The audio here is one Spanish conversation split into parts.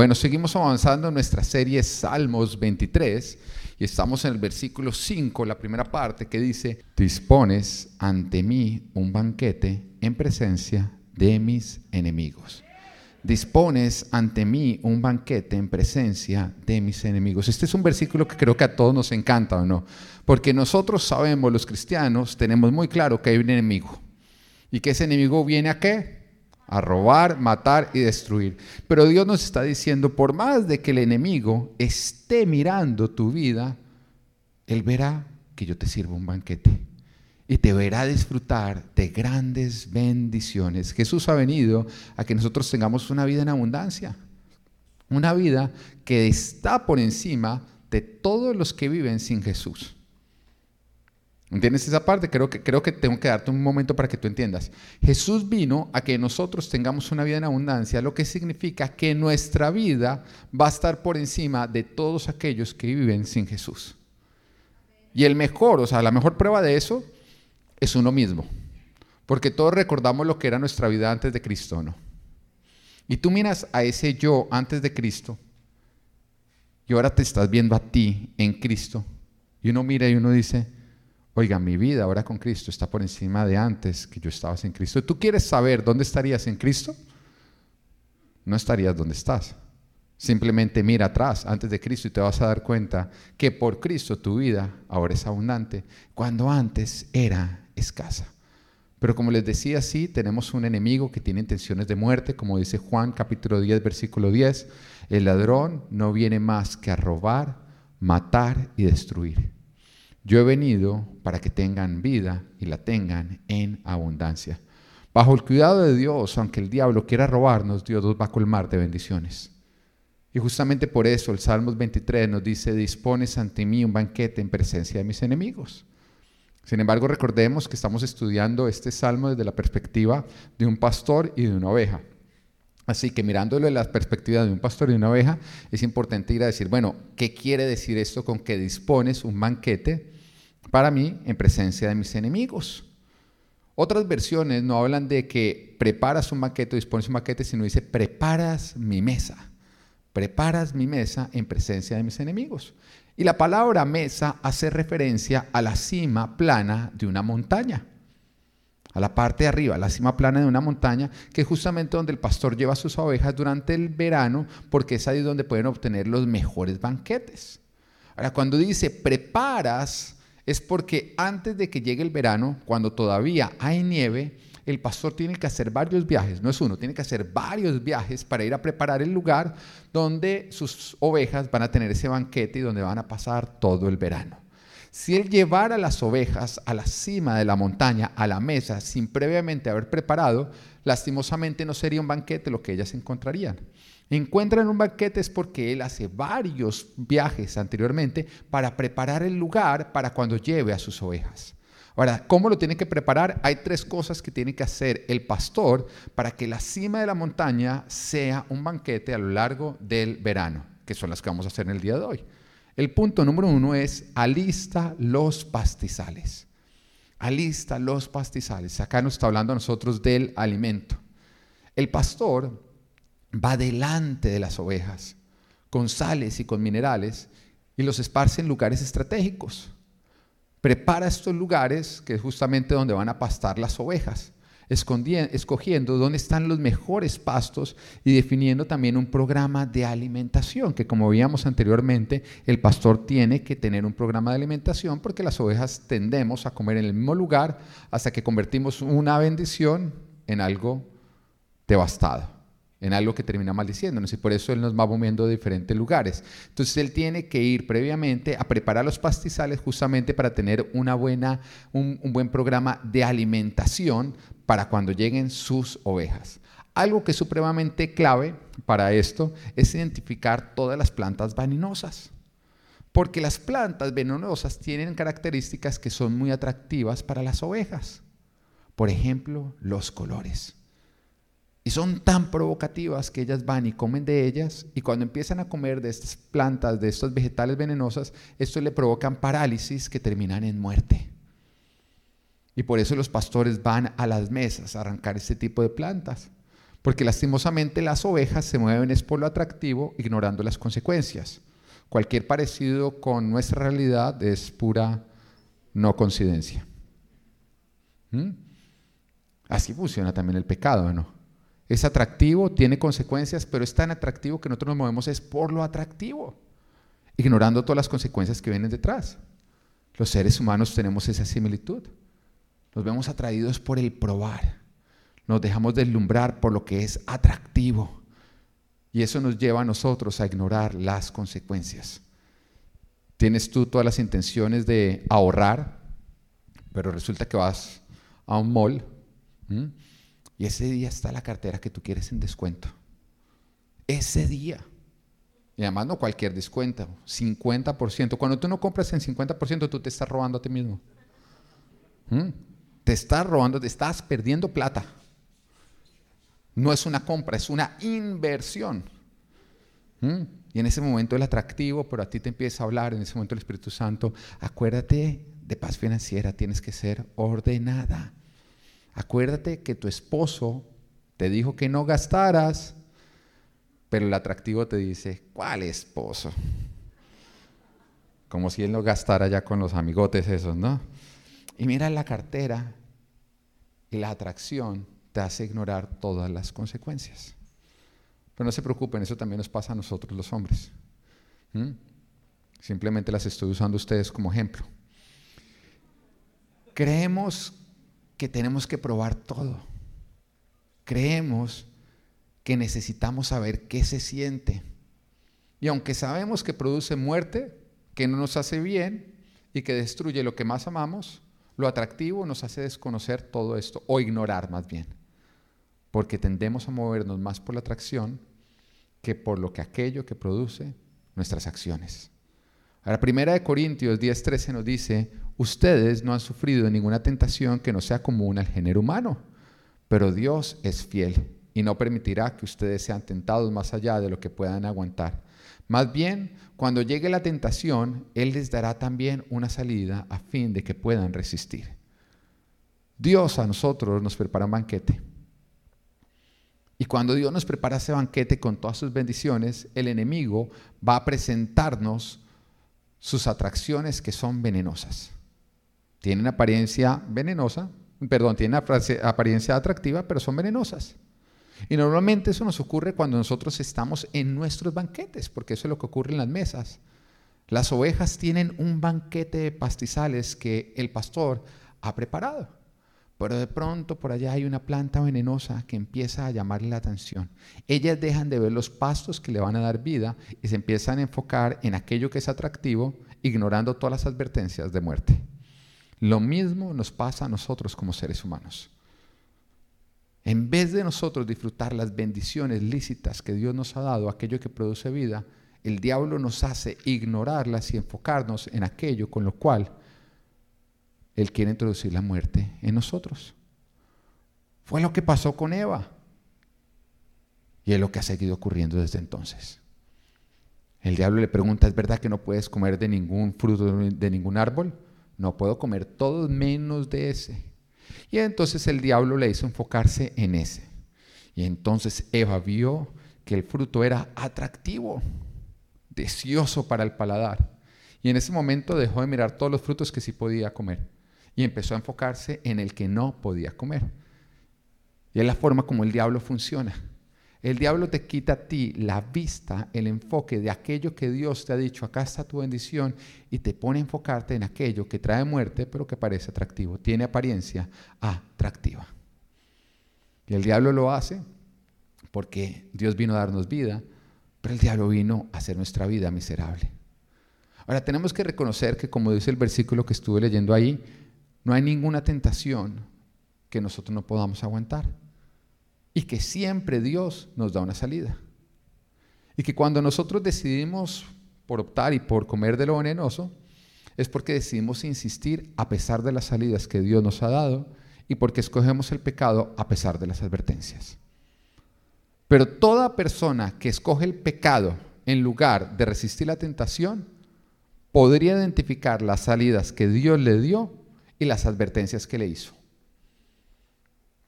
Bueno, seguimos avanzando en nuestra serie Salmos 23 y estamos en el versículo 5, la primera parte, que dice, dispones ante mí un banquete en presencia de mis enemigos. Dispones ante mí un banquete en presencia de mis enemigos. Este es un versículo que creo que a todos nos encanta, ¿o no? Porque nosotros sabemos, los cristianos, tenemos muy claro que hay un enemigo. ¿Y que ese enemigo viene a qué? A robar, matar y destruir. Pero Dios nos está diciendo, por más de que el enemigo esté mirando tu vida, Él verá que yo te sirvo un banquete y te verá disfrutar de grandes bendiciones. Jesús ha venido a que nosotros tengamos una vida en abundancia, una vida que está por encima de todos los que viven sin Jesús. ¿Entiendes esa parte? Creo que, creo que tengo que darte un momento para que tú entiendas. Jesús vino a que nosotros tengamos una vida en abundancia, lo que significa que nuestra vida va a estar por encima de todos aquellos que viven sin Jesús. Y el mejor, o sea, la mejor prueba de eso es uno mismo. Porque todos recordamos lo que era nuestra vida antes de Cristo, ¿no? Y tú miras a ese yo antes de Cristo y ahora te estás viendo a ti en Cristo. Y uno mira y uno dice, Oiga, mi vida ahora con Cristo está por encima de antes que yo estaba sin Cristo. ¿Tú quieres saber dónde estarías en Cristo? No estarías donde estás. Simplemente mira atrás antes de Cristo y te vas a dar cuenta que por Cristo tu vida ahora es abundante, cuando antes era escasa. Pero como les decía, sí, tenemos un enemigo que tiene intenciones de muerte, como dice Juan capítulo 10, versículo 10. El ladrón no viene más que a robar, matar y destruir. Yo he venido para que tengan vida y la tengan en abundancia. Bajo el cuidado de Dios, aunque el diablo quiera robarnos, Dios nos va a colmar de bendiciones. Y justamente por eso el Salmos 23 nos dice, dispones ante mí un banquete en presencia de mis enemigos. Sin embargo, recordemos que estamos estudiando este salmo desde la perspectiva de un pastor y de una oveja. Así que mirándolo desde la perspectiva de un pastor y una oveja, es importante ir a decir, bueno, ¿qué quiere decir esto con que dispones un banquete para mí en presencia de mis enemigos? Otras versiones no hablan de que preparas un banquete o dispones un banquete, sino dice preparas mi mesa. Preparas mi mesa en presencia de mis enemigos. Y la palabra mesa hace referencia a la cima plana de una montaña a la parte de arriba, a la cima plana de una montaña, que es justamente donde el pastor lleva sus ovejas durante el verano, porque es ahí donde pueden obtener los mejores banquetes. Ahora, cuando dice preparas, es porque antes de que llegue el verano, cuando todavía hay nieve, el pastor tiene que hacer varios viajes, no es uno, tiene que hacer varios viajes para ir a preparar el lugar donde sus ovejas van a tener ese banquete y donde van a pasar todo el verano. Si él llevara las ovejas a la cima de la montaña, a la mesa, sin previamente haber preparado, lastimosamente no sería un banquete lo que ellas encontrarían. Encuentran un banquete es porque él hace varios viajes anteriormente para preparar el lugar para cuando lleve a sus ovejas. Ahora, ¿cómo lo tiene que preparar? Hay tres cosas que tiene que hacer el pastor para que la cima de la montaña sea un banquete a lo largo del verano, que son las que vamos a hacer en el día de hoy. El punto número uno es alista los pastizales. Alista los pastizales. Acá nos está hablando a nosotros del alimento. El pastor va delante de las ovejas con sales y con minerales y los esparce en lugares estratégicos. Prepara estos lugares que es justamente donde van a pastar las ovejas escogiendo dónde están los mejores pastos y definiendo también un programa de alimentación, que como veíamos anteriormente, el pastor tiene que tener un programa de alimentación porque las ovejas tendemos a comer en el mismo lugar hasta que convertimos una bendición en algo devastado en algo que termina maldiciéndonos y por eso Él nos va moviendo de diferentes lugares. Entonces Él tiene que ir previamente a preparar los pastizales justamente para tener una buena, un, un buen programa de alimentación para cuando lleguen sus ovejas. Algo que es supremamente clave para esto es identificar todas las plantas venenosas. Porque las plantas venenosas tienen características que son muy atractivas para las ovejas. Por ejemplo, los colores. Y son tan provocativas que ellas van y comen de ellas y cuando empiezan a comer de estas plantas, de estos vegetales venenosas, esto le provocan parálisis que terminan en muerte. Y por eso los pastores van a las mesas a arrancar este tipo de plantas. Porque lastimosamente las ovejas se mueven es por lo atractivo, ignorando las consecuencias. Cualquier parecido con nuestra realidad es pura no coincidencia. ¿Mm? Así funciona también el pecado, ¿no? Es atractivo, tiene consecuencias, pero es tan atractivo que nosotros nos movemos es por lo atractivo, ignorando todas las consecuencias que vienen detrás. Los seres humanos tenemos esa similitud. Nos vemos atraídos por el probar. Nos dejamos deslumbrar por lo que es atractivo. Y eso nos lleva a nosotros a ignorar las consecuencias. Tienes tú todas las intenciones de ahorrar, pero resulta que vas a un mall y ese día está la cartera que tú quieres en descuento. Ese día. Y además no cualquier descuento, 50%. Cuando tú no compras en 50%, tú te estás robando a ti mismo. Te estás robando, te estás perdiendo plata. No es una compra, es una inversión. Y en ese momento el atractivo, pero a ti te empieza a hablar, en ese momento el Espíritu Santo, acuérdate de paz financiera, tienes que ser ordenada. Acuérdate que tu esposo te dijo que no gastaras, pero el atractivo te dice, ¿cuál esposo? Como si él no gastara ya con los amigotes esos, ¿no? Y mira la cartera la atracción te hace ignorar todas las consecuencias. Pero no se preocupen, eso también nos pasa a nosotros los hombres. Simplemente las estoy usando ustedes como ejemplo. Creemos que tenemos que probar todo. Creemos que necesitamos saber qué se siente. Y aunque sabemos que produce muerte, que no nos hace bien y que destruye lo que más amamos, lo atractivo nos hace desconocer todo esto o ignorar más bien. Porque tendemos a movernos más por la atracción que por lo que aquello que produce nuestras acciones. A la primera de Corintios 10:13 nos dice, ustedes no han sufrido ninguna tentación que no sea común al género humano, pero Dios es fiel y no permitirá que ustedes sean tentados más allá de lo que puedan aguantar. Más bien, cuando llegue la tentación, Él les dará también una salida a fin de que puedan resistir. Dios a nosotros nos prepara un banquete. Y cuando Dios nos prepara ese banquete con todas sus bendiciones, el enemigo va a presentarnos sus atracciones que son venenosas tienen apariencia venenosa, perdón, tienen apariencia atractiva, pero son venenosas. Y normalmente eso nos ocurre cuando nosotros estamos en nuestros banquetes, porque eso es lo que ocurre en las mesas. Las ovejas tienen un banquete de pastizales que el pastor ha preparado, pero de pronto por allá hay una planta venenosa que empieza a llamarle la atención. Ellas dejan de ver los pastos que le van a dar vida y se empiezan a enfocar en aquello que es atractivo, ignorando todas las advertencias de muerte. Lo mismo nos pasa a nosotros como seres humanos. En vez de nosotros disfrutar las bendiciones lícitas que Dios nos ha dado, aquello que produce vida, el diablo nos hace ignorarlas y enfocarnos en aquello con lo cual Él quiere introducir la muerte en nosotros. Fue lo que pasó con Eva. Y es lo que ha seguido ocurriendo desde entonces. El diablo le pregunta, ¿es verdad que no puedes comer de ningún fruto de ningún árbol? no puedo comer todos menos de ese. Y entonces el diablo le hizo enfocarse en ese. Y entonces Eva vio que el fruto era atractivo, deseoso para el paladar. Y en ese momento dejó de mirar todos los frutos que sí podía comer y empezó a enfocarse en el que no podía comer. Y es la forma como el diablo funciona. El diablo te quita a ti la vista, el enfoque de aquello que Dios te ha dicho, acá está tu bendición, y te pone a enfocarte en aquello que trae muerte, pero que parece atractivo, tiene apariencia atractiva. Y el diablo lo hace porque Dios vino a darnos vida, pero el diablo vino a hacer nuestra vida miserable. Ahora tenemos que reconocer que, como dice el versículo que estuve leyendo ahí, no hay ninguna tentación que nosotros no podamos aguantar y que siempre Dios nos da una salida. Y que cuando nosotros decidimos por optar y por comer de lo venenoso, es porque decidimos insistir a pesar de las salidas que Dios nos ha dado y porque escogemos el pecado a pesar de las advertencias. Pero toda persona que escoge el pecado en lugar de resistir la tentación, podría identificar las salidas que Dios le dio y las advertencias que le hizo.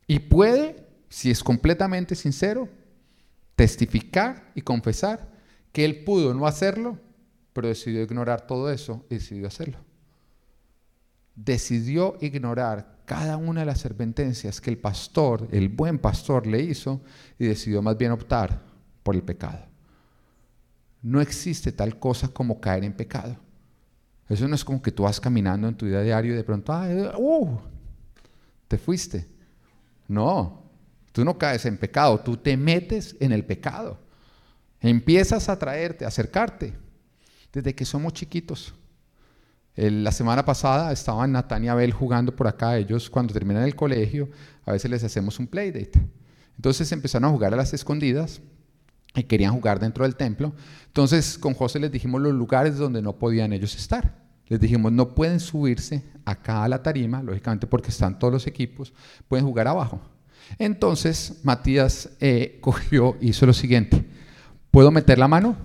Y puede si es completamente sincero, testificar y confesar que él pudo no hacerlo, pero decidió ignorar todo eso y decidió hacerlo. Decidió ignorar cada una de las advertencias que el pastor, el buen pastor, le hizo y decidió más bien optar por el pecado. No existe tal cosa como caer en pecado. Eso no es como que tú vas caminando en tu vida diario y de pronto, uh, te fuiste. No, tú no caes en pecado, tú te metes en el pecado. Empiezas a traerte, a acercarte, desde que somos chiquitos. la semana pasada estaban Natán y Abel jugando por acá. Ellos cuando terminan el colegio, a veces les hacemos un playdate. Entonces empezaron a jugar a las escondidas y querían jugar dentro del templo. Entonces con José les dijimos los lugares donde no podían ellos estar. Les dijimos, no pueden subirse acá a la tarima, lógicamente porque están todos los equipos, pueden jugar abajo. Entonces Matías eh, cogió, hizo lo siguiente, ¿puedo meter la mano?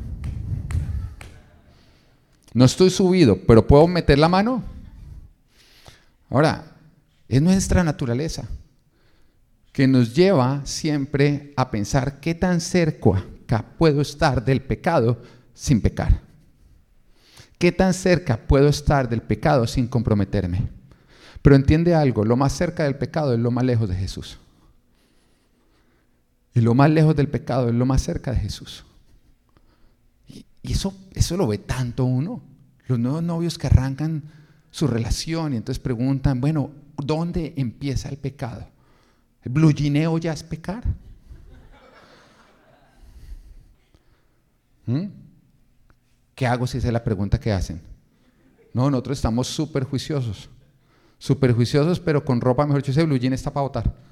No estoy subido, pero ¿puedo meter la mano? Ahora, es nuestra naturaleza que nos lleva siempre a pensar qué tan cerca puedo estar del pecado sin pecar. ¿Qué tan cerca puedo estar del pecado sin comprometerme? Pero entiende algo, lo más cerca del pecado es lo más lejos de Jesús. Y lo más lejos del pecado es lo más cerca de Jesús. Y, eso, eso lo ve tanto uno. Los nuevos novios que arrancan su relación y entonces preguntan, bueno, ¿dónde empieza el pecado? ¿El blugineo ya es pecar? ¿Mm? ¿Qué hago si esa es la pregunta que hacen? No, nosotros estamos súper juiciosos. Súper juiciosos, pero con ropa, mejor dicho, ese blue jean está para votar.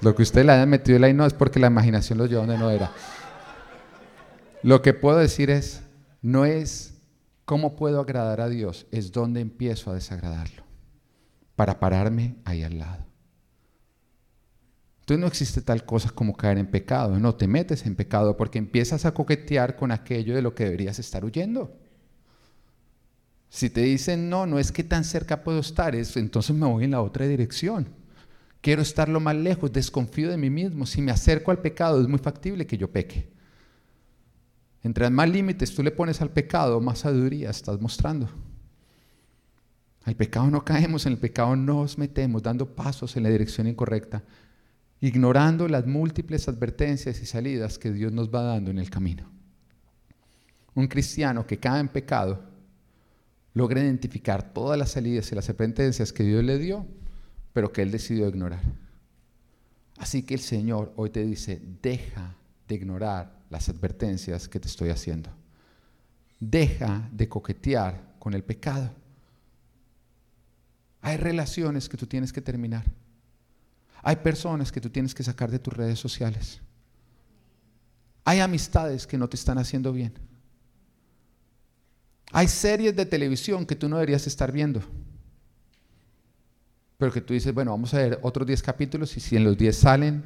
Lo que usted le haya metido ahí no es porque la imaginación lo lleva donde no era. Lo que puedo decir es, no es cómo puedo agradar a Dios, es dónde empiezo a desagradarlo, para pararme ahí al lado. Entonces no existe tal cosa como caer en pecado, no te metes en pecado porque empiezas a coquetear con aquello de lo que deberías estar huyendo. Si te dicen, no, no es que tan cerca puedo estar, entonces me voy en la otra dirección. Quiero estar lo más lejos, desconfío de mí mismo. Si me acerco al pecado, es muy factible que yo peque. Entre más límites tú le pones al pecado, más sabiduría estás mostrando. Al pecado no caemos, en el pecado nos metemos dando pasos en la dirección incorrecta ignorando las múltiples advertencias y salidas que Dios nos va dando en el camino. Un cristiano que cae en pecado logra identificar todas las salidas y las advertencias que Dios le dio, pero que él decidió ignorar. Así que el Señor hoy te dice, deja de ignorar las advertencias que te estoy haciendo. Deja de coquetear con el pecado. Hay relaciones que tú tienes que terminar. Hay personas que tú tienes que sacar de tus redes sociales. Hay amistades que no te están haciendo bien. Hay series de televisión que tú no deberías estar viendo. Pero que tú dices, bueno, vamos a ver otros 10 capítulos y si en los 10 salen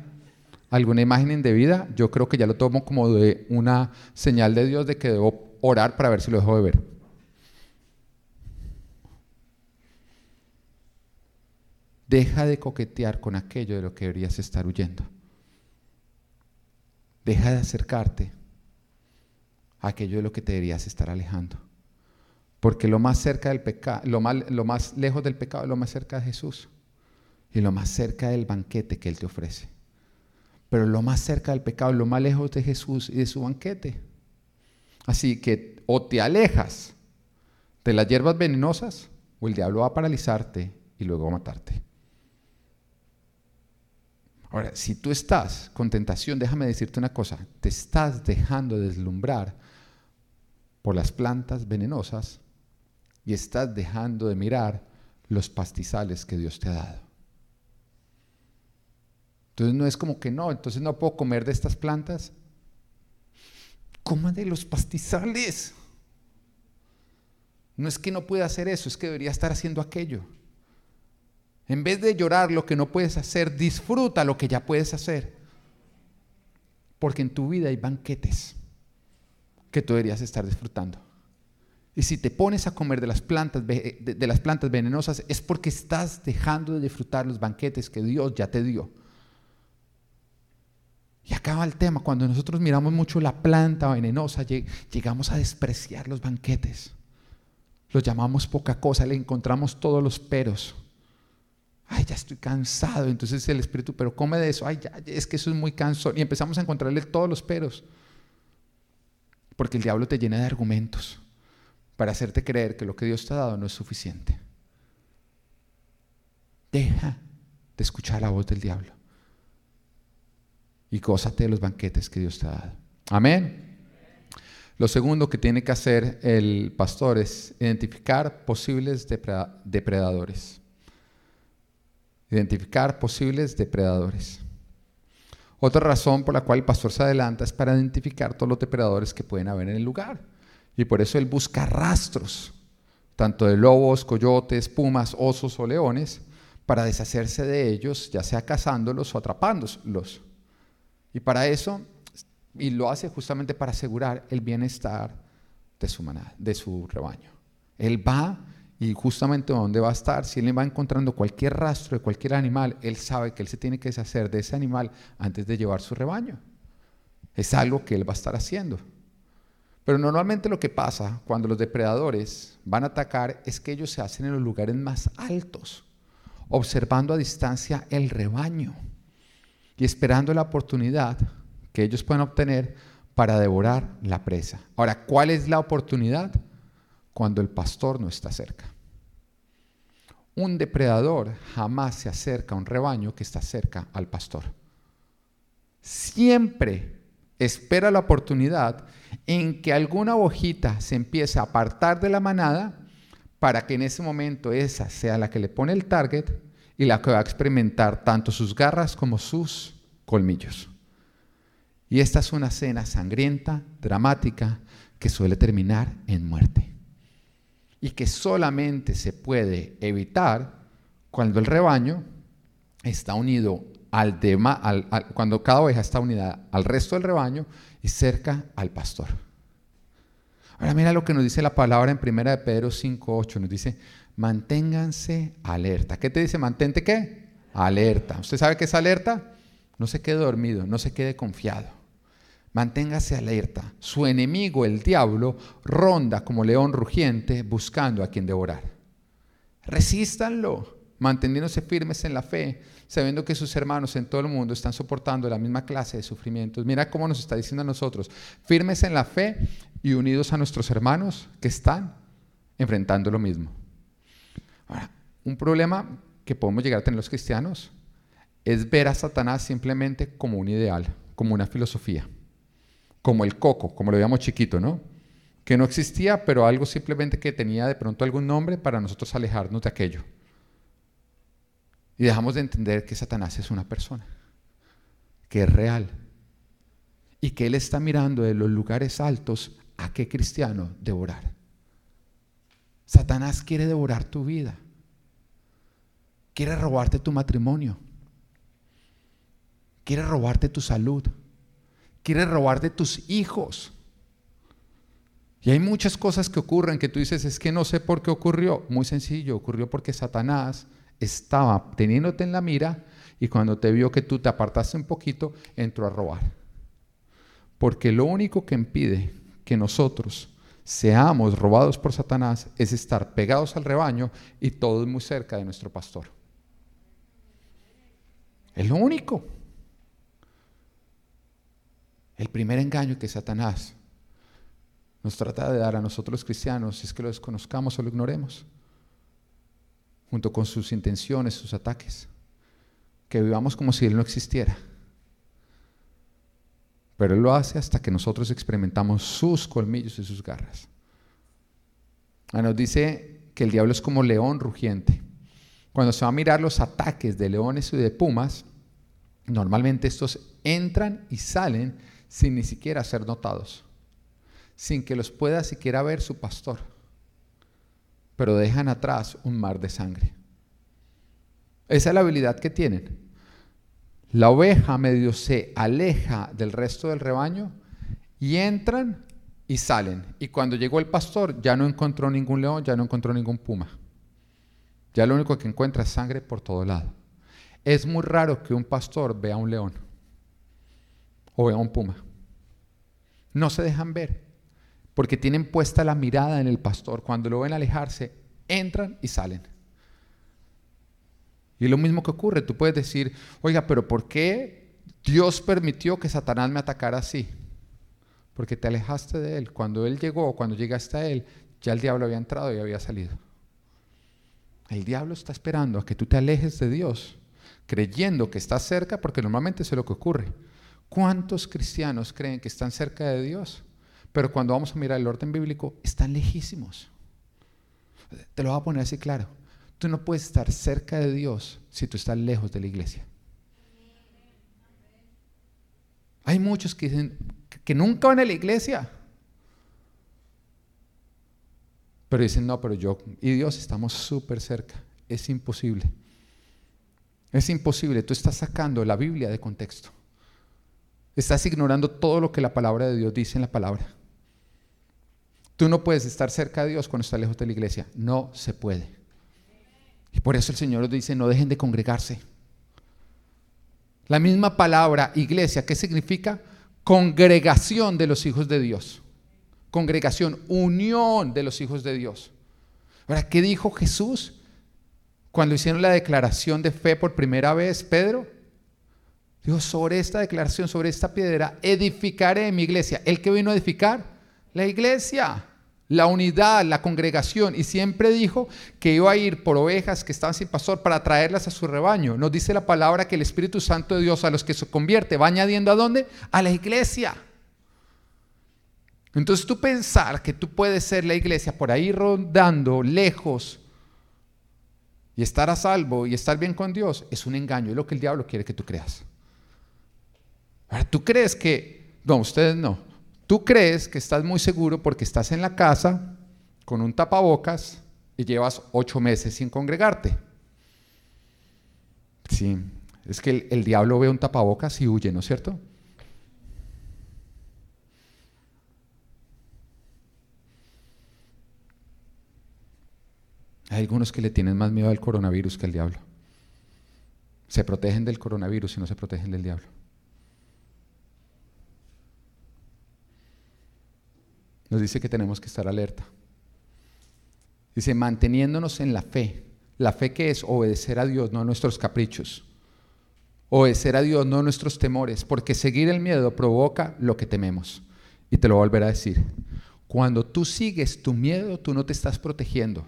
alguna imagen indebida, yo creo que ya lo tomo como de una señal de Dios de que debo orar para ver si lo dejo de ver. Deja de coquetear con aquello de lo que deberías estar huyendo. Deja de acercarte a aquello de lo que deberías estar alejando. Porque lo más cerca del pecado, lo más, lo más lejos del pecado, lo más cerca de Jesús. Y lo más cerca del banquete que Él te ofrece. Pero lo más cerca del pecado, lo más lejos de Jesús y de su banquete. Así que o te alejas de las hierbas venenosas o el diablo va a paralizarte y luego a matarte. Ahora, si tú estás con tentación, déjame decirte una cosa, te estás dejando deslumbrar por las plantas venenosas y estás dejando de mirar los pastizales que Dios te ha dado. Entonces no es como que no, entonces no puedo comer de estas plantas. Coma de los pastizales. No es que no pueda hacer eso, es que debería estar haciendo aquello. En vez de llorar lo que no puedes hacer, disfruta lo que ya puedes hacer. Porque en tu vida hay banquetes que tú deberías estar disfrutando. Y si te pones a comer de las plantas, de, las plantas venenosas es porque estás dejando de disfrutar los banquetes que Dios ya te dio. Y acaba el tema, cuando nosotros miramos mucho la planta venenosa, llegamos a despreciar los banquetes. Los llamamos poca cosa, le encontramos todos los peros. Ay, ya estoy cansado. Entonces el Espíritu, pero come de eso. Ay, ya, es que eso es muy cansón. Y empezamos a encontrarle todos los peros. Porque el diablo te llena de argumentos para hacerte creer que lo que Dios te ha dado no es suficiente. Deja de escuchar la voz del diablo y gózate de los banquetes que Dios te ha dado. Amén. Lo segundo que tiene que hacer el pastor es identificar posibles depredadores. Identificar posibles depredadores. Otra razón por la cual el pastor se adelanta es para identificar todos los depredadores que pueden haber en el lugar. Y por eso él busca rastros, tanto de lobos, coyotes, pumas, osos o leones, para deshacerse de ellos, ya sea cazándolos o atrapándolos. Y para eso, y lo hace justamente para asegurar el bienestar de su manada, de su rebaño. Él va y justamente donde va a estar, si él va encontrando cualquier rastro de cualquier animal, él sabe que él se tiene que deshacer de ese animal antes de llevar su rebaño. Es algo que él va a estar haciendo. Pero normalmente lo que pasa cuando los depredadores van a atacar es que ellos se hacen en los lugares más altos, observando a distancia el rebaño y esperando la oportunidad que ellos puedan obtener para devorar la presa. Ahora, ¿cuál es la oportunidad? Cuando el pastor no está cerca. Un depredador jamás se acerca a un rebaño que está cerca al pastor. Siempre espera la oportunidad en que alguna hojita se empiece a apartar de la manada para que en ese momento esa sea la que le pone el target y la que va a experimentar tanto sus garras como sus colmillos. Y esta es una escena sangrienta, dramática, que suele terminar en muerte. Y que solamente se puede evitar cuando el rebaño está unido al, al, cuando cada oveja está unida al resto del rebaño y cerca al pastor. Ahora mira lo que nos dice la palabra en 1 de Pedro 5.8. Nos dice, manténganse alerta. ¿Qué te dice? Mantente qué? Alerta. ¿Usted sabe qué es alerta? No se quede dormido, no se quede confiado. Manténgase alerta. Su enemigo, el diablo, ronda como león rugiente buscando a quien devorar. Resístanlo, manteniéndose firmes en la fe, sabiendo que sus hermanos en todo el mundo están soportando la misma clase de sufrimientos. Mira cómo nos está diciendo a nosotros, firmes en la fe y unidos a nuestros hermanos que están enfrentando lo mismo. Ahora, un problema que podemos llegar a tener los cristianos es ver a Satanás simplemente como un ideal, como una filosofía, como el coco, como lo veíamos chiquito, ¿no? Que no existía, pero algo simplemente que tenía de pronto algún nombre para nosotros alejarnos de aquello. Y dejamos de entender que Satanás es una persona, que es real, y que Él está mirando de los lugares altos a qué cristiano devorar. Satanás quiere devorar tu vida, quiere robarte tu matrimonio, quiere robarte tu salud, quiere robarte tus hijos. Y hay muchas cosas que ocurren que tú dices, es que no sé por qué ocurrió. Muy sencillo, ocurrió porque Satanás estaba teniéndote en la mira y cuando te vio que tú te apartaste un poquito, entró a robar. Porque lo único que impide que nosotros seamos robados por Satanás es estar pegados al rebaño y todos muy cerca de nuestro pastor. Es lo único. El primer engaño que Satanás nos trata de dar a nosotros los cristianos es que lo desconozcamos o lo ignoremos junto con sus intenciones, sus ataques. Que vivamos como si Él no existiera. Pero Él lo hace hasta que nosotros experimentamos sus colmillos y sus garras. Ah, nos dice que el diablo es como león rugiente. Cuando se va a mirar los ataques de leones y de pumas, normalmente estos entran y salen sin ni siquiera ser notados, sin que los pueda siquiera ver su pastor pero dejan atrás un mar de sangre. Esa es la habilidad que tienen. La oveja medio se aleja del resto del rebaño y entran y salen. Y cuando llegó el pastor ya no encontró ningún león, ya no encontró ningún puma. Ya lo único que encuentra es sangre por todo lado. Es muy raro que un pastor vea un león o vea un puma. No se dejan ver porque tienen puesta la mirada en el pastor. Cuando lo ven alejarse, entran y salen. Y lo mismo que ocurre, tú puedes decir, oiga, pero ¿por qué Dios permitió que Satanás me atacara así? Porque te alejaste de él. Cuando él llegó, cuando llegaste a él, ya el diablo había entrado y había salido. El diablo está esperando a que tú te alejes de Dios, creyendo que estás cerca, porque normalmente es lo que ocurre. ¿Cuántos cristianos creen que están cerca de Dios? Pero cuando vamos a mirar el orden bíblico, están lejísimos. Te lo voy a poner así claro. Tú no puedes estar cerca de Dios si tú estás lejos de la iglesia. Hay muchos que dicen que nunca van a la iglesia. Pero dicen, no, pero yo y Dios estamos súper cerca. Es imposible. Es imposible. Tú estás sacando la Biblia de contexto. Estás ignorando todo lo que la palabra de Dios dice en la palabra. Tú no puedes estar cerca de Dios cuando estás lejos de la iglesia. No se puede. Y por eso el Señor nos dice, no dejen de congregarse. La misma palabra iglesia, ¿qué significa? Congregación de los hijos de Dios. Congregación, unión de los hijos de Dios. Ahora, ¿qué dijo Jesús cuando hicieron la declaración de fe por primera vez, Pedro? Dijo, sobre esta declaración, sobre esta piedra, edificaré mi iglesia. ¿El que vino a edificar? La iglesia la unidad, la congregación, y siempre dijo que iba a ir por ovejas que estaban sin pastor para traerlas a su rebaño. Nos dice la palabra que el Espíritu Santo de Dios a los que se convierte va añadiendo a dónde? A la iglesia. Entonces tú pensar que tú puedes ser la iglesia por ahí rondando lejos y estar a salvo y estar bien con Dios es un engaño, es lo que el diablo quiere que tú creas. Ahora, tú crees que, no, ustedes no, Tú crees que estás muy seguro porque estás en la casa con un tapabocas y llevas ocho meses sin congregarte. Sí, es que el, diablo ve un tapabocas y huye, ¿no es cierto? Hay algunos que le tienen más miedo al coronavirus que al diablo. Se protegen del coronavirus y no se protegen del diablo. Nos dice que tenemos que estar alerta. Dice, manteniéndonos en la fe. La fe que es obedecer a Dios, no a nuestros caprichos. Obedecer a Dios, no a nuestros temores, porque seguir el miedo provoca lo que tememos. Y te lo voy a volver a decir. Cuando tú sigues tu miedo, tú no te estás protegiendo.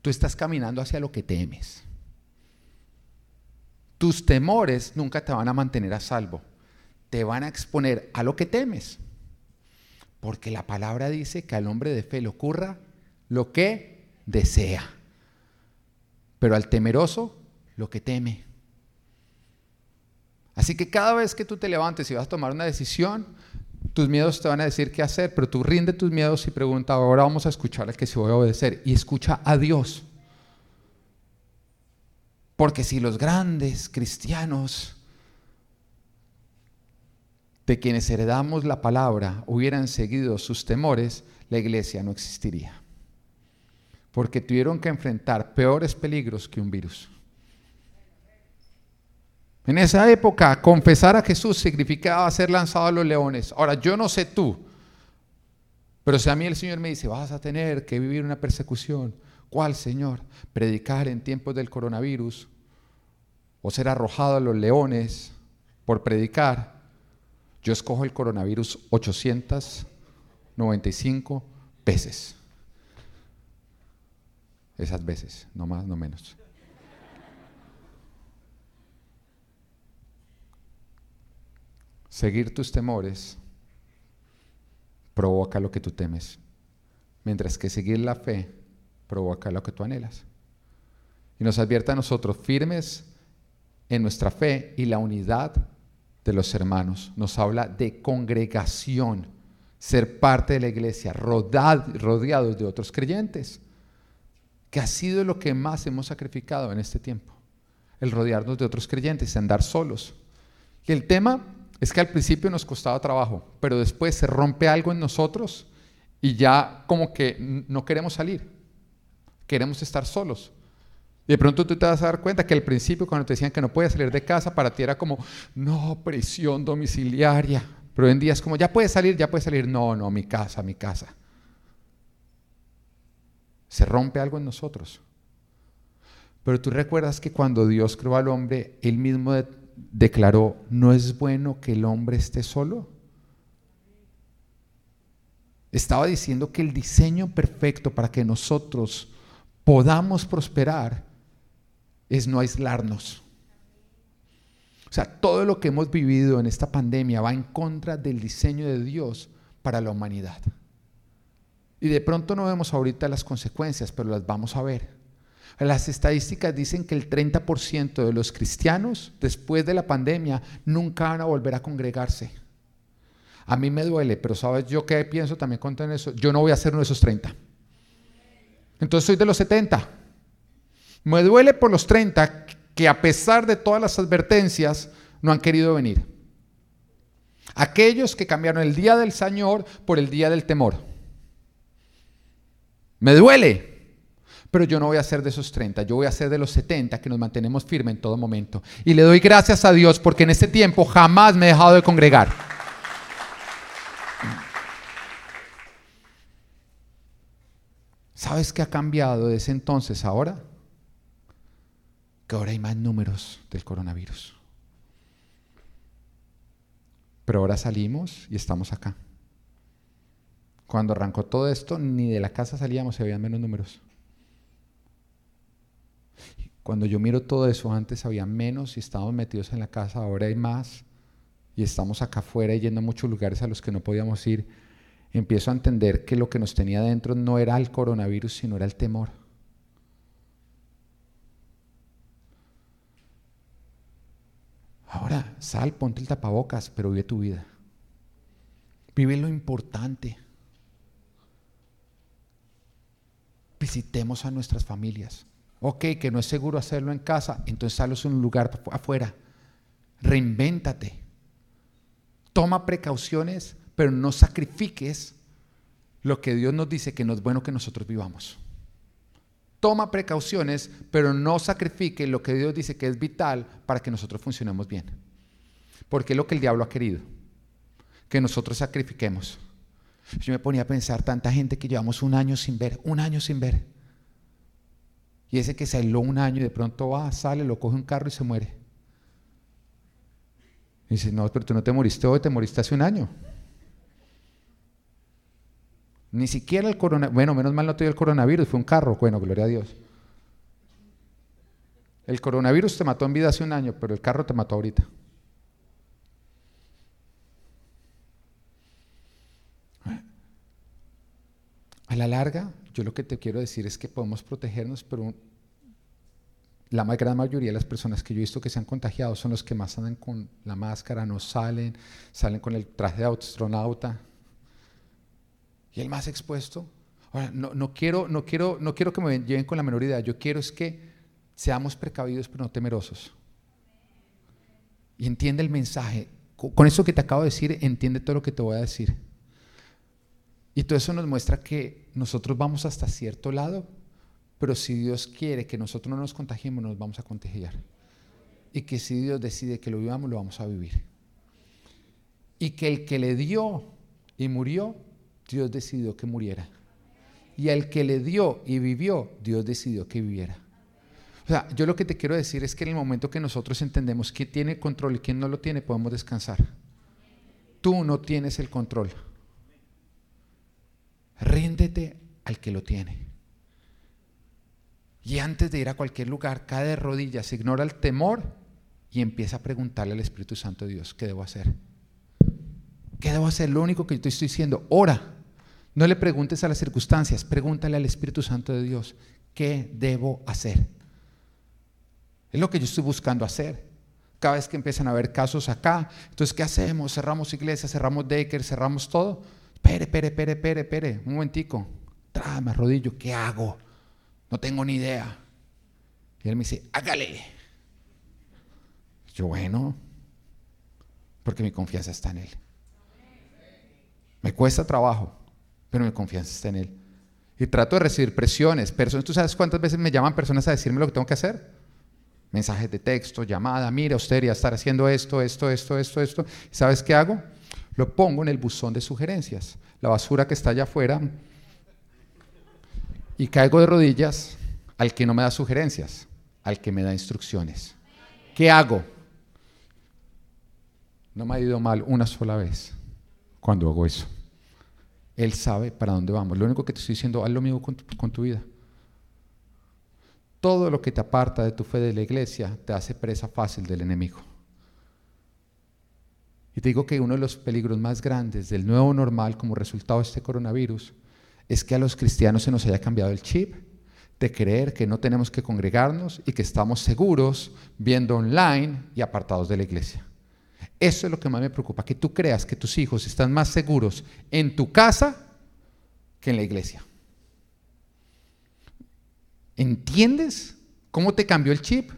Tú estás caminando hacia lo que temes. Tus temores nunca te van a mantener a salvo. Te van a exponer a lo que temes. Porque la palabra dice que al hombre de fe le ocurra lo que desea, pero al temeroso lo que teme. Así que cada vez que tú te levantes y vas a tomar una decisión, tus miedos te van a decir qué hacer, pero tú rinde tus miedos y pregunta, ahora vamos a escuchar al que se voy a obedecer. Y escucha a Dios. Porque si los grandes cristianos de quienes heredamos la palabra hubieran seguido sus temores, la iglesia no existiría. Porque tuvieron que enfrentar peores peligros que un virus. En esa época, confesar a Jesús significaba ser lanzado a los leones. Ahora, yo no sé tú, pero si a mí el Señor me dice, vas a tener que vivir una persecución, ¿cuál, Señor? Predicar en tiempos del coronavirus o ser arrojado a los leones por predicar. Yo escojo el coronavirus 895 veces. Esas veces, no más, no menos. Seguir tus temores provoca lo que tú temes, mientras que seguir la fe provoca lo que tú anhelas. Y nos advierte a nosotros firmes en nuestra fe y la unidad de los hermanos, nos habla de congregación, ser parte de la iglesia, rodeados de otros creyentes, que ha sido lo que más hemos sacrificado en este tiempo, el rodearnos de otros creyentes, andar solos. Y el tema es que al principio nos costaba trabajo, pero después se rompe algo en nosotros y ya como que no queremos salir, queremos estar solos. Y de pronto tú te vas a dar cuenta que al principio cuando te decían que no podías salir de casa, para ti era como, no, prisión domiciliaria. Pero hoy en día es como, ya puedes salir, ya puedes salir. No, no, mi casa, mi casa. Se rompe algo en nosotros. Pero tú recuerdas que cuando Dios creó al hombre, Él mismo declaró, no es bueno que el hombre esté solo. Estaba diciendo que el diseño perfecto para que nosotros podamos prosperar es no aislarnos. O sea, todo lo que hemos vivido en esta pandemia va en contra del diseño de Dios para la humanidad. Y de pronto no vemos ahorita las consecuencias, pero las vamos a ver. Las estadísticas dicen que el 30% de los cristianos después de la pandemia nunca van a volver a congregarse. A mí me duele, pero sabes yo qué pienso también con eso. Yo no voy a ser uno de esos 30. Entonces soy de los 70. Me duele por los 30 que a pesar de todas las advertencias no han querido venir. Aquellos que cambiaron el día del Señor por el día del temor. Me duele, pero yo no voy a ser de esos 30, yo voy a ser de los 70 que nos mantenemos firmes en todo momento. Y le doy gracias a Dios porque en este tiempo jamás me he dejado de congregar. ¿Sabes qué ha cambiado desde entonces ahora? Que ahora hay más números del coronavirus. Pero ahora salimos y estamos acá. Cuando arrancó todo esto, ni de la casa salíamos, se veían menos números. Cuando yo miro todo eso, antes había menos y estábamos metidos en la casa, ahora hay más y estamos acá afuera yendo a muchos lugares a los que no podíamos ir, empiezo a entender que lo que nos tenía dentro no era el coronavirus, sino era el temor. Ahora, sal, ponte el tapabocas, pero vive tu vida. Vive lo importante. visitemos a nuestras familias. Ok, que no es seguro hacerlo en casa, entonces salos en un lugar afuera. Reinvéntate. Toma precauciones, pero no sacrifiques lo que Dios nos dice que no es bueno que nosotros vivamos. Toma precauciones, pero no sacrifique lo que Dios dice que es vital para que nosotros funcionemos bien. Porque es lo que el diablo ha querido, que nosotros sacrifiquemos. Yo me ponía a pensar, tanta gente que llevamos un año sin ver, un año sin ver. Y ese que se un año y de pronto va, sale, lo coge un carro y se muere. Y dice, no, pero tú no te moriste hoy, te moriste hace un año. Ni siquiera el coronavirus, bueno, menos mal no te dio el coronavirus, fue un carro, bueno, gloria a Dios. El coronavirus te mató en vida hace un año, pero el carro te mató ahorita. A la larga, yo lo que te quiero decir es que podemos protegernos, pero la gran mayoría de las personas que yo he visto que se han contagiado son los que más andan con la máscara, no salen, salen con el traje de astronauta. Y el más expuesto. Ahora, no, quiero, no, quiero, no quiero que me lleven con la menor idea, yo quiero es que seamos precavidos pero no temerosos. Y entiende el mensaje. Con eso que te acabo de decir, entiende todo lo que te voy a decir. Y todo eso nos muestra que nosotros vamos hasta cierto lado, pero si Dios quiere que nosotros no nos contagiemos, nos vamos a contagiar. Y que si Dios decide que lo vivamos, lo vamos a vivir. Y que el que le dio y murió, Dios decidió que muriera. Y al que le dio y vivió, Dios decidió que viviera. O sea, yo lo que te quiero decir es que en el momento que nosotros entendemos quién tiene control y quién no lo tiene, podemos descansar. Tú no tienes el control. Ríndete al que lo tiene. Y antes de ir a cualquier lugar, cae de rodillas, ignora el temor y empieza a preguntarle al Espíritu Santo de Dios, ¿qué debo hacer? ¿Qué debo hacer? Lo único que yo te estoy diciendo, ora. No le preguntes a las circunstancias, pregúntale al Espíritu Santo de Dios, ¿qué debo hacer? Es lo que yo estoy buscando hacer. Cada vez que empiezan a haber casos acá, entonces, ¿qué hacemos? Cerramos iglesias, cerramos Daker, cerramos todo. Pere, pere, pere, pere, pere, un momentico. Trá, me arrodillo, ¿qué hago? No tengo ni idea. Y él me dice, hágale. Yo, bueno, porque mi confianza está en él. Me cuesta trabajo, pero mi confianza está en Él. Y trato de recibir presiones. Personas, ¿Tú sabes cuántas veces me llaman personas a decirme lo que tengo que hacer? Mensajes de texto, llamada, mira, usted debería estar haciendo esto, esto, esto, esto, esto. ¿Sabes qué hago? Lo pongo en el buzón de sugerencias. La basura que está allá afuera. Y caigo de rodillas al que no me da sugerencias, al que me da instrucciones. ¿Qué hago? No me ha ido mal una sola vez cuando hago eso. Él sabe para dónde vamos. Lo único que te estoy diciendo, haz lo mismo con tu, vida. Todo lo que te aparta de tu fe de la iglesia te hace presa fácil del enemigo. Y te digo que uno de los peligros más grandes del nuevo normal como resultado de este coronavirus es que a los cristianos se nos haya cambiado el chip de creer que no tenemos que congregarnos y que estamos seguros viendo online y apartados de la iglesia. Eso es lo que más me preocupa, que tú creas que tus hijos están más seguros en tu casa que en la iglesia. ¿Entiendes cómo te cambió el chip?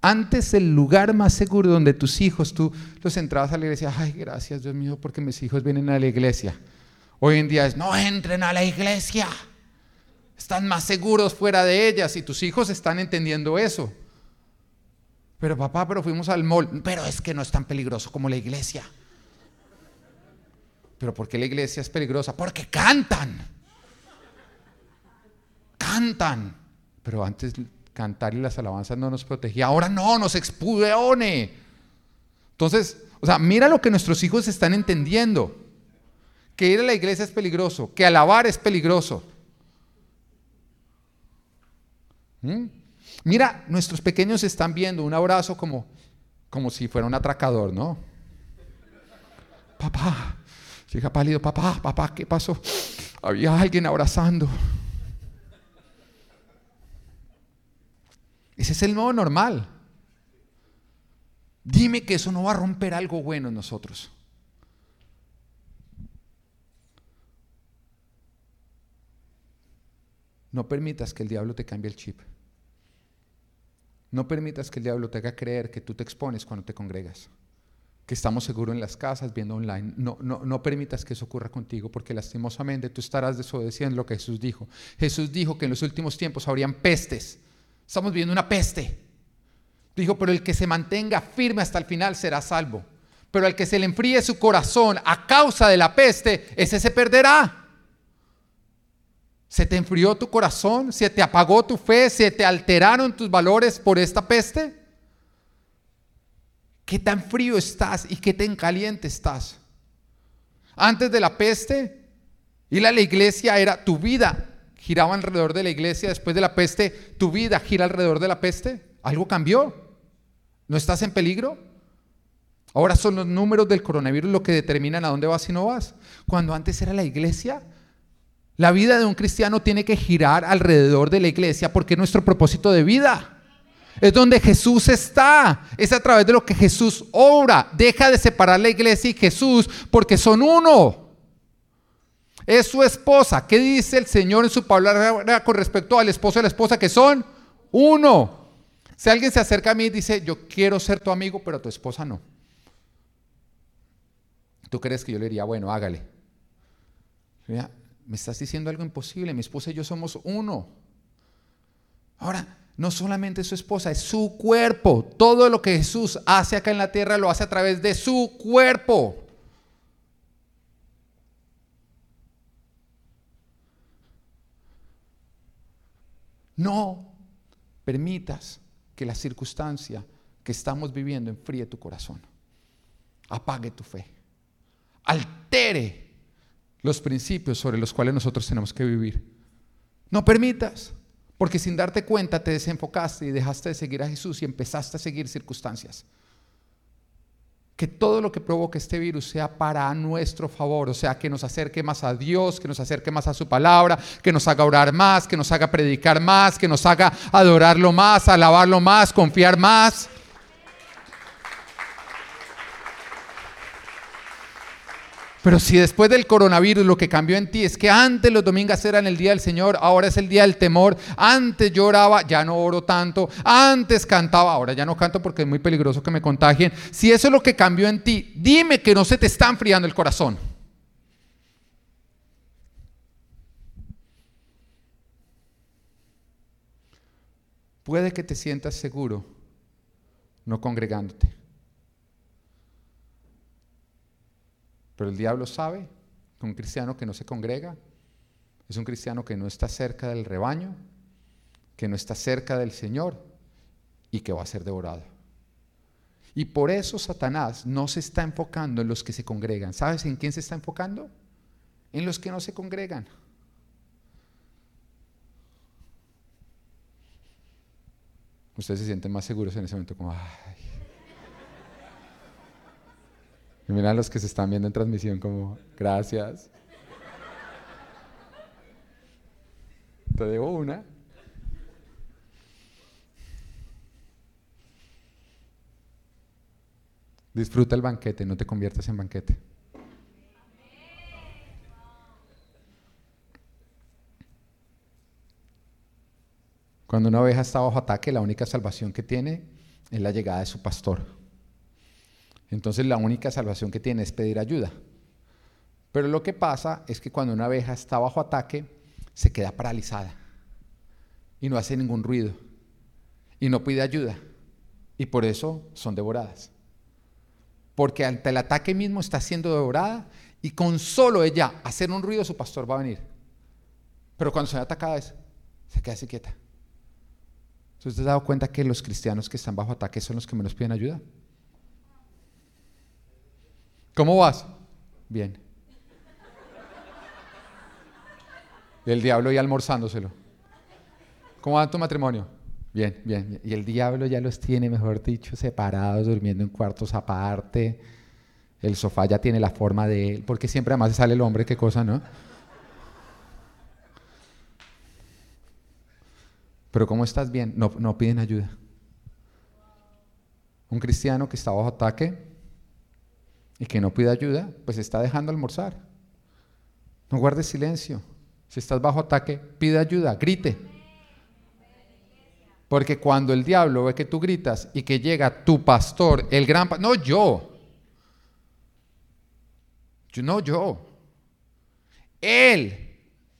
Antes el lugar más seguro donde tus hijos, tú los entrabas a la iglesia, ay, gracias Dios mío, porque mis hijos vienen a la iglesia. Hoy en día es, no entren a la iglesia. Están más seguros fuera de ellas y tus hijos están entendiendo eso. Pero papá, pero fuimos al mall. Pero es que no es tan peligroso como la iglesia. ¿Pero por qué la iglesia es peligrosa? Porque cantan. Cantan. Pero antes cantar y las alabanzas no nos protegía. Ahora no, nos expudone. Entonces, o sea, mira lo que nuestros hijos están entendiendo. Que ir a la iglesia es peligroso, que alabar es peligroso. ¿Mm? Mira, nuestros pequeños están viendo un abrazo como, como si fuera un atracador, ¿no? Papá, llega pálido, papá, papá, ¿qué pasó? Había alguien abrazando. Ese es el nuevo normal. Dime que eso no va a romper algo bueno en nosotros. No permitas que el diablo te cambie el chip. No permitas que el diablo te haga creer que tú te expones cuando te congregas, que estamos seguros en las casas viendo online. No, no, no permitas que eso ocurra contigo porque lastimosamente tú estarás desobedeciendo lo que Jesús dijo. Jesús dijo que en los últimos tiempos habrían pestes. Estamos viendo una peste. Dijo, pero el que se mantenga firme hasta el final será salvo. Pero el que se le enfríe su corazón a causa de la peste, ese se perderá. ¿Se te enfrió tu corazón? ¿Se te apagó tu fe? ¿Se te alteraron tus valores por esta peste? ¿Qué tan frío estás y qué tan caliente estás? Antes de la peste, ir a la iglesia era tu vida, giraba alrededor de la iglesia. Después de la peste, tu vida gira alrededor de la peste. ¿Algo cambió? ¿No estás en peligro? Ahora son los números del coronavirus lo que determinan a dónde vas y no vas. Cuando antes era la iglesia, la vida de un cristiano tiene que girar alrededor de la iglesia porque es nuestro propósito de vida. Es donde Jesús está. Es a través de lo que Jesús obra. Deja de separar la iglesia y Jesús porque son uno. Es su esposa. ¿Qué dice el Señor en su palabra con respecto al esposo y la esposa que son uno? Si alguien se acerca a mí y dice, yo quiero ser tu amigo, pero tu esposa no. ¿Tú crees que yo le diría, bueno, hágale? Me estás diciendo algo imposible, mi esposa y yo somos uno. Ahora, no solamente su esposa, es su cuerpo. Todo lo que Jesús hace acá en la tierra lo hace a través de su cuerpo. No permitas que la circunstancia que estamos viviendo enfríe tu corazón, apague tu fe, altere los principios sobre los cuales nosotros tenemos que vivir. No permitas, porque sin darte cuenta te desenfocaste y dejaste de seguir a Jesús y empezaste a seguir circunstancias. Que todo lo que provoque este virus sea para nuestro favor, o sea, que nos acerque más a Dios, que nos acerque más a su palabra, que nos haga orar más, que nos haga predicar más, que nos haga adorarlo más, alabarlo más, confiar más. Pero si después del coronavirus lo que cambió en ti es que antes los domingos eran el día del Señor, ahora es el día del temor, antes lloraba, ya no oro tanto, antes cantaba, ahora ya no canto porque es muy peligroso que me contagien. Si eso es lo que cambió en ti, dime que no se te está enfriando el corazón. Puede que te sientas seguro no congregándote. Pero el diablo sabe que un cristiano que no se congrega es un cristiano que no está cerca del rebaño, que no está cerca del Señor y que va a ser devorado. Y por eso Satanás no se está enfocando en los que se congregan. ¿Sabes en quién se está enfocando? En los que no se congregan. Ustedes se sienten más seguros en ese momento como, ay. Y miran a los que se están viendo en transmisión como, gracias. Te debo una. Disfruta el banquete, no te conviertas en banquete. Cuando una oveja está bajo ataque, la única salvación que tiene es la llegada de su pastor. Entonces la única salvación que tiene es pedir ayuda. Pero lo que pasa es que cuando una oveja está bajo ataque, se queda paralizada y no hace ningún ruido y no pide ayuda y por eso son devoradas porque ante el ataque mismo está siendo devorada y con solo ella hacer un ruido su pastor va a venir. Pero cuando se ve atacada se queda así quieta. ¿Usted se ha dado cuenta que los cristianos que están bajo ataque son los que menos piden ayuda? ¿Cómo vas? Bien. El diablo ya almorzándoselo. ¿Cómo va tu matrimonio? Bien, bien. Y el diablo ya los tiene, mejor dicho, separados, durmiendo en cuartos aparte. El sofá ya tiene la forma de él, porque siempre además sale el hombre, qué cosa, ¿no? Pero ¿cómo estás bien? No, no piden ayuda. Un cristiano que está bajo ataque y que no pide ayuda, pues está dejando almorzar. No guardes silencio. Si estás bajo ataque, pide ayuda, grite. Porque cuando el diablo ve que tú gritas y que llega tu pastor, el gran pastor, no yo, yo, no yo, él.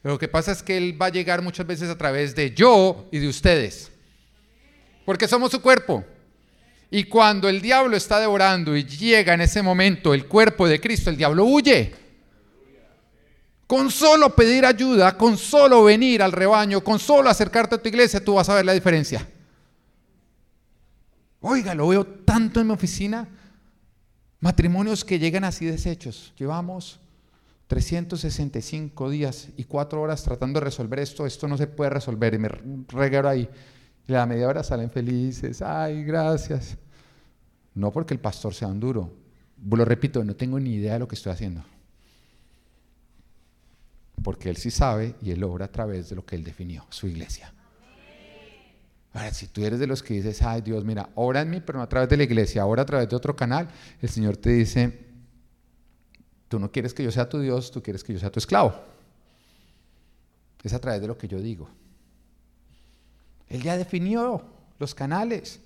Lo que pasa es que él va a llegar muchas veces a través de yo y de ustedes. Porque somos su cuerpo. Y cuando el diablo está devorando y llega en ese momento el cuerpo de Cristo, el diablo huye. Con solo pedir ayuda, con solo venir al rebaño, con solo acercarte a tu iglesia, tú vas a ver la diferencia. Oiga, lo veo tanto en mi oficina. Matrimonios que llegan así deshechos. Llevamos 365 días y 4 horas tratando de resolver esto. Esto no se puede resolver. Y me regalo ahí. Y a la media hora salen felices. Ay, gracias. No porque el pastor sea un duro. Lo repito, no tengo ni idea de lo que estoy haciendo porque Él sí sabe y Él obra a través de lo que Él definió, su iglesia. Ahora, si tú eres de los que dices, ay Dios, mira, ora en mí, pero no a través de la iglesia, ahora a través de otro canal, el Señor te dice, tú no quieres que yo sea tu Dios, tú quieres que yo sea tu esclavo. Es a través de lo que yo digo. Él ya definió los canales.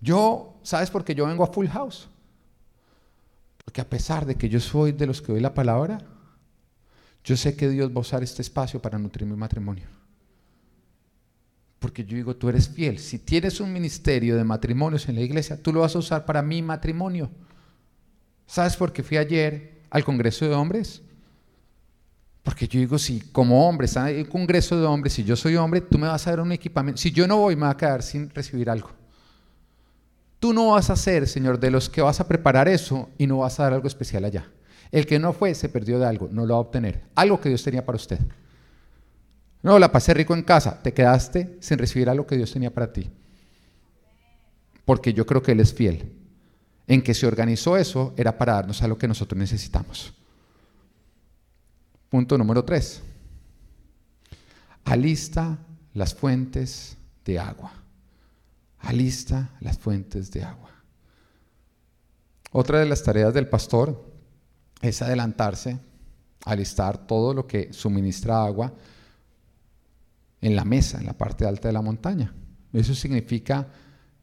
Yo, ¿sabes por qué yo vengo a Full House? Porque a pesar de que yo soy de los que doy la palabra, yo sé que Dios va a usar este espacio para nutrir mi matrimonio. Porque yo digo, tú eres fiel. Si tienes un ministerio de matrimonios en la iglesia, tú lo vas a usar para mi matrimonio. ¿Sabes por qué fui ayer al Congreso de Hombres? Porque yo digo, si como hombre está en el Congreso de Hombres, si yo soy hombre, tú me vas a dar un equipamiento. Si yo no voy, me va a quedar sin recibir algo. Tú no vas a ser, Señor, de los que vas a preparar eso y no vas a dar algo especial allá. El que no fue se perdió de algo, no lo va a obtener. Algo que Dios tenía para usted. No, la pasé rico en casa, te quedaste sin recibir algo que Dios tenía para ti. Porque yo creo que Él es fiel. En que se organizó eso era para darnos algo que nosotros necesitamos. Punto número tres. Alista las fuentes de agua. Alista las fuentes de agua. Otra de las tareas del pastor es adelantarse, alistar todo lo que suministra agua en la mesa, en la parte alta de la montaña. Eso significa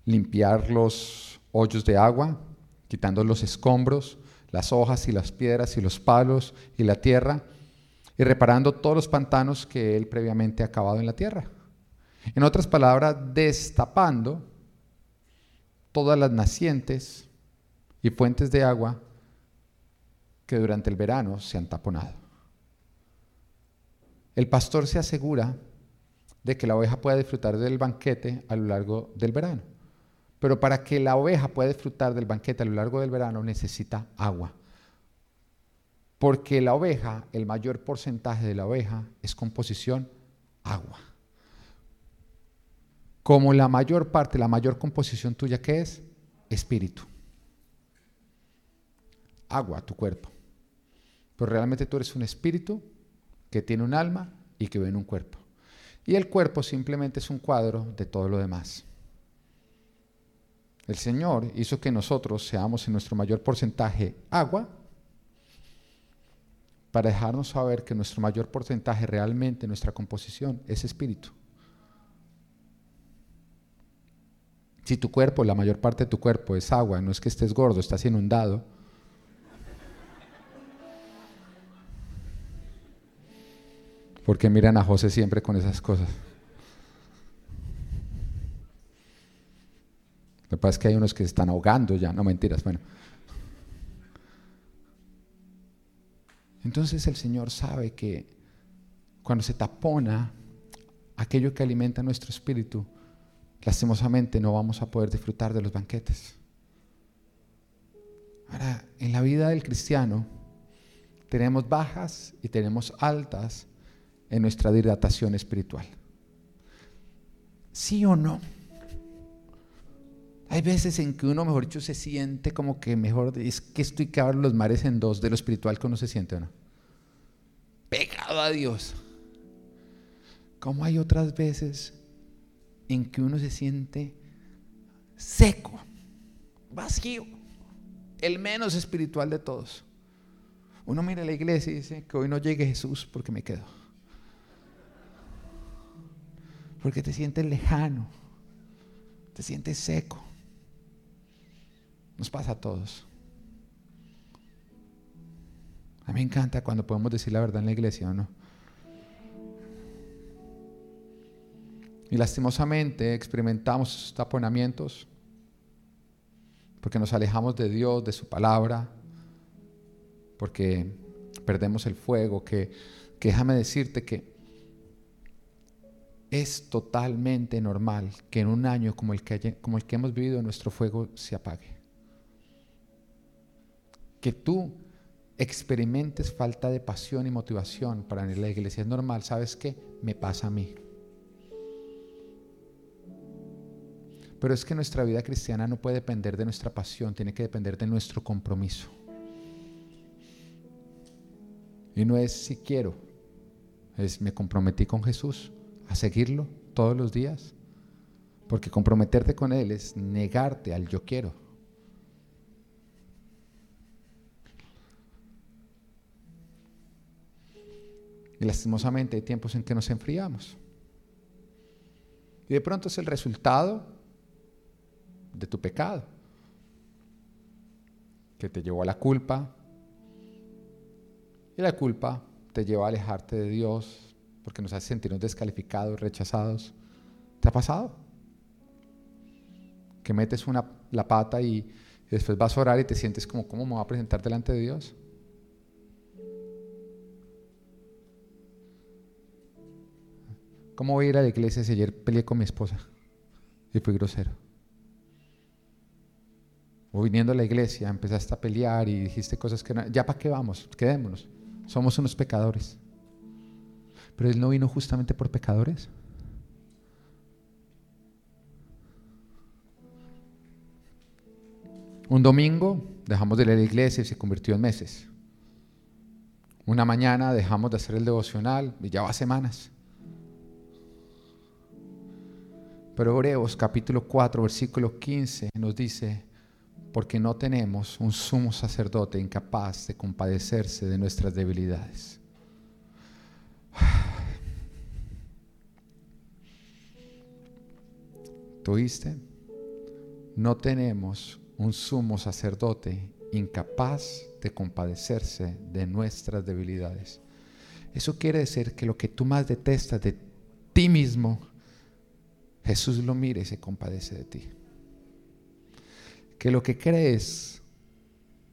limpiar los hoyos de agua, quitando los escombros, las hojas y las piedras y los palos y la tierra, y reparando todos los pantanos que él previamente ha acabado en la tierra. En otras palabras, destapando todas las nacientes y fuentes de agua que durante el verano se han taponado. El pastor se asegura de que la oveja pueda disfrutar del banquete a lo largo del verano. Pero para que la oveja pueda disfrutar del banquete a lo largo del verano necesita agua. Porque la oveja, el mayor porcentaje de la oveja es composición agua. Como la mayor parte, la mayor composición tuya, ¿qué es? Espíritu. Agua, tu cuerpo. Pero realmente tú eres un espíritu que tiene un alma y que vive en un cuerpo. Y el cuerpo simplemente es un cuadro de todo lo demás. El Señor hizo que nosotros seamos en nuestro mayor porcentaje agua para dejarnos saber que nuestro mayor porcentaje realmente, nuestra composición, es espíritu. Si tu cuerpo, la mayor parte de tu cuerpo es agua, no es que estés gordo, estás inundado, porque miran a José siempre con esas cosas. Lo que pasa es que hay unos que se están ahogando ya, no mentiras, bueno. Entonces el Señor sabe que cuando se tapona aquello que alimenta nuestro espíritu, lastimosamente no vamos a poder disfrutar de los banquetes. Ahora, en la vida del cristiano tenemos bajas y tenemos altas en nuestra dilatación espiritual. ¿Sí o no? Hay veces en que uno, mejor dicho, se siente como que mejor, es que estoy que los mares en dos de lo espiritual que uno se siente o no. Pegado a Dios. Como hay otras veces en que uno se siente seco, vacío, el menos espiritual de todos. Uno mira a la iglesia y dice que hoy no llegue Jesús porque me quedo porque te sientes lejano, te sientes seco. Nos pasa a todos. A mí me encanta cuando podemos decir la verdad en la iglesia, ¿o no? Y lastimosamente experimentamos taponamientos porque nos alejamos de Dios, de su palabra, porque perdemos el fuego, que, que déjame decirte que es totalmente normal que en un año como el que, como el que hemos vivido nuestro fuego se apague. Que tú experimentes falta de pasión y motivación para la iglesia es normal. ¿Sabes qué? Me pasa a mí. Pero es que nuestra vida cristiana no puede depender de nuestra pasión, tiene que depender de nuestro compromiso. Y no es si quiero, es me comprometí con Jesús a seguirlo todos los días. Porque comprometerte con Él es negarte al yo quiero. Y lastimosamente hay tiempos en que nos enfriamos. Y de pronto es el resultado de tu pecado, que te llevó a la culpa. Y la culpa te lleva a alejarte de Dios, porque nos hace sentirnos descalificados, rechazados. ¿Te ha pasado? Que metes una, la pata y, después vas a orar y te sientes como, ¿cómo me voy a presentar delante de Dios? ¿Cómo voy a ir a la iglesia si ayer peleé con mi esposa y fui grosero? O viniendo a la iglesia empezaste a pelear y dijiste cosas que no... ¿Ya para qué vamos? Quedémonos. Somos unos pecadores. Pero Él no vino justamente por pecadores. Un domingo dejamos de a la iglesia y se convirtió en meses. Una mañana dejamos de hacer el devocional y ya va semanas. Pero Hebreos capítulo 4, versículo 15 nos dice, porque no tenemos un sumo sacerdote incapaz de compadecerse de nuestras debilidades ¿Tuviste? No tenemos un sumo sacerdote incapaz de compadecerse de nuestras debilidades. Eso quiere decir que lo que tú más detestas de ti mismo, Jesús lo mire y se compadece de ti. Que lo que crees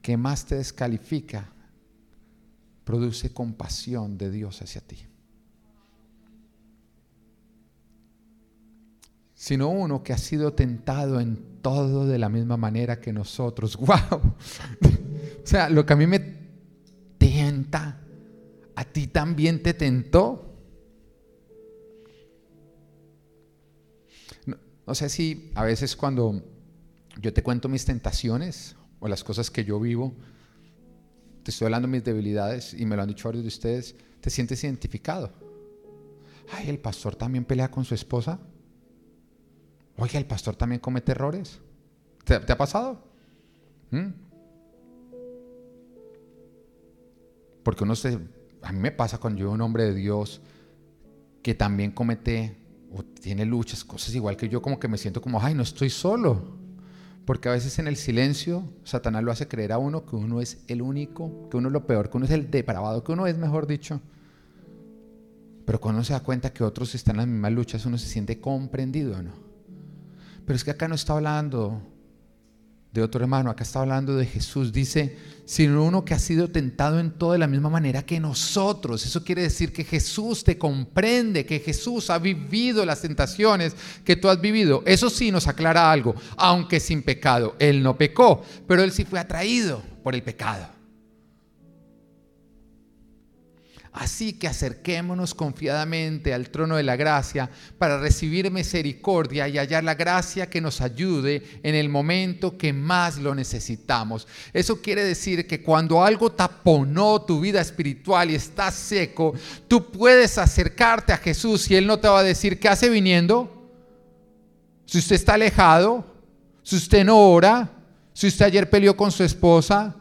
que más te descalifica produce compasión de Dios hacia ti. Sino uno que ha sido tentado en todo de la misma manera que nosotros. ¡Wow! o sea, lo que a mí me tenta, a ti también te tentó. No, sé si a veces cuando yo te cuento mis tentaciones o las cosas que yo vivo, te estoy hablando de mis debilidades y me lo han dicho varios de ustedes, te sientes identificado. Ay, el pastor también pelea con su esposa. Oye, el pastor también comete errores. ¿Te, ha pasado? ¿Mm? Porque uno se, a mí me pasa cuando yo un hombre de Dios que también comete o tiene luchas, cosas igual que yo, como que me siento como, ay, no estoy solo. Porque a veces en el silencio Satanás lo hace creer a uno que uno es el único, que uno es lo peor, que uno es el depravado, que uno es, mejor dicho. Pero cuando uno se da cuenta que otros están en las mismas luchas, uno se siente comprendido, ¿no? Pero es que acá no está hablando de otro hermano, acá está hablando de Jesús. Dice, sino uno que ha sido tentado en todo de la misma manera que nosotros. Eso quiere decir que Jesús te comprende, que Jesús ha vivido las tentaciones que tú has vivido. Eso sí nos aclara algo, aunque sin pecado. Él no pecó, pero él sí fue atraído por el pecado. Así que acerquémonos confiadamente al trono de la gracia para recibir misericordia y hallar la gracia que nos ayude en el momento que más lo necesitamos. Eso quiere decir que cuando algo taponó tu vida espiritual y está seco, tú puedes acercarte a Jesús y Él no te va a decir, ¿qué hace viniendo? Si usted está alejado, si usted no ora, si usted ayer peleó con su esposa,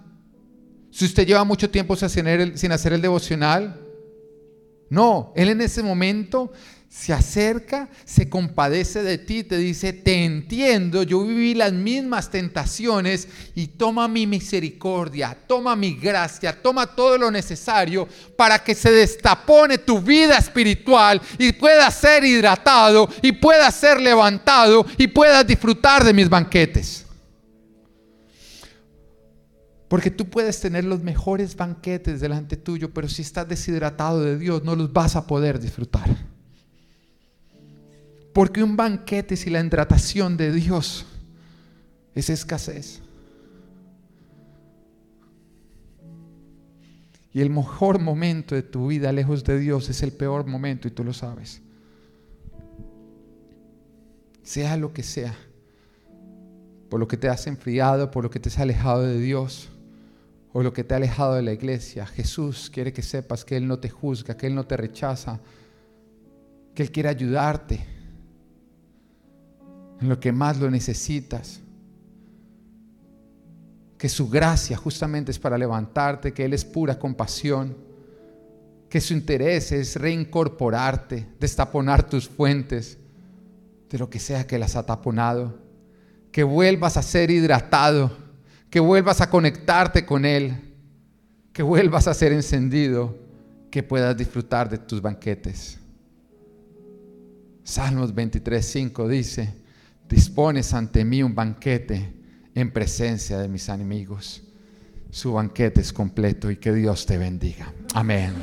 si usted lleva mucho tiempo sin hacer el devocional. No, Él en ese momento se acerca, se compadece de ti, te dice, te entiendo, yo viví las mismas tentaciones y toma mi misericordia, toma mi gracia, toma todo lo necesario para que se destapone tu vida espiritual y puedas ser hidratado y puedas ser levantado y puedas disfrutar de mis banquetes. Porque tú puedes tener los mejores banquetes delante tuyo, pero si estás deshidratado de Dios, no los vas a poder disfrutar. Porque un banquete sin la hidratación de Dios es escasez. Y el mejor momento de tu vida lejos de Dios es el peor momento y tú lo sabes. Sea lo que sea, por lo que te has enfriado, por lo que te has alejado de Dios o lo que te ha alejado de la iglesia. Jesús quiere que sepas que Él no te juzga, que Él no te rechaza, que Él quiere ayudarte en lo que más lo necesitas. Que su gracia justamente es para levantarte, que Él es pura compasión, que su interés es reincorporarte, destaponar tus fuentes de lo que sea que las ha taponado, que vuelvas a ser hidratado que vuelvas a conectarte con Él, que vuelvas a ser encendido, que puedas disfrutar de tus banquetes. Salmos 23, 5 dice, dispones ante mí un banquete en presencia de mis enemigos. Su banquete es completo y que Dios te bendiga. Amén.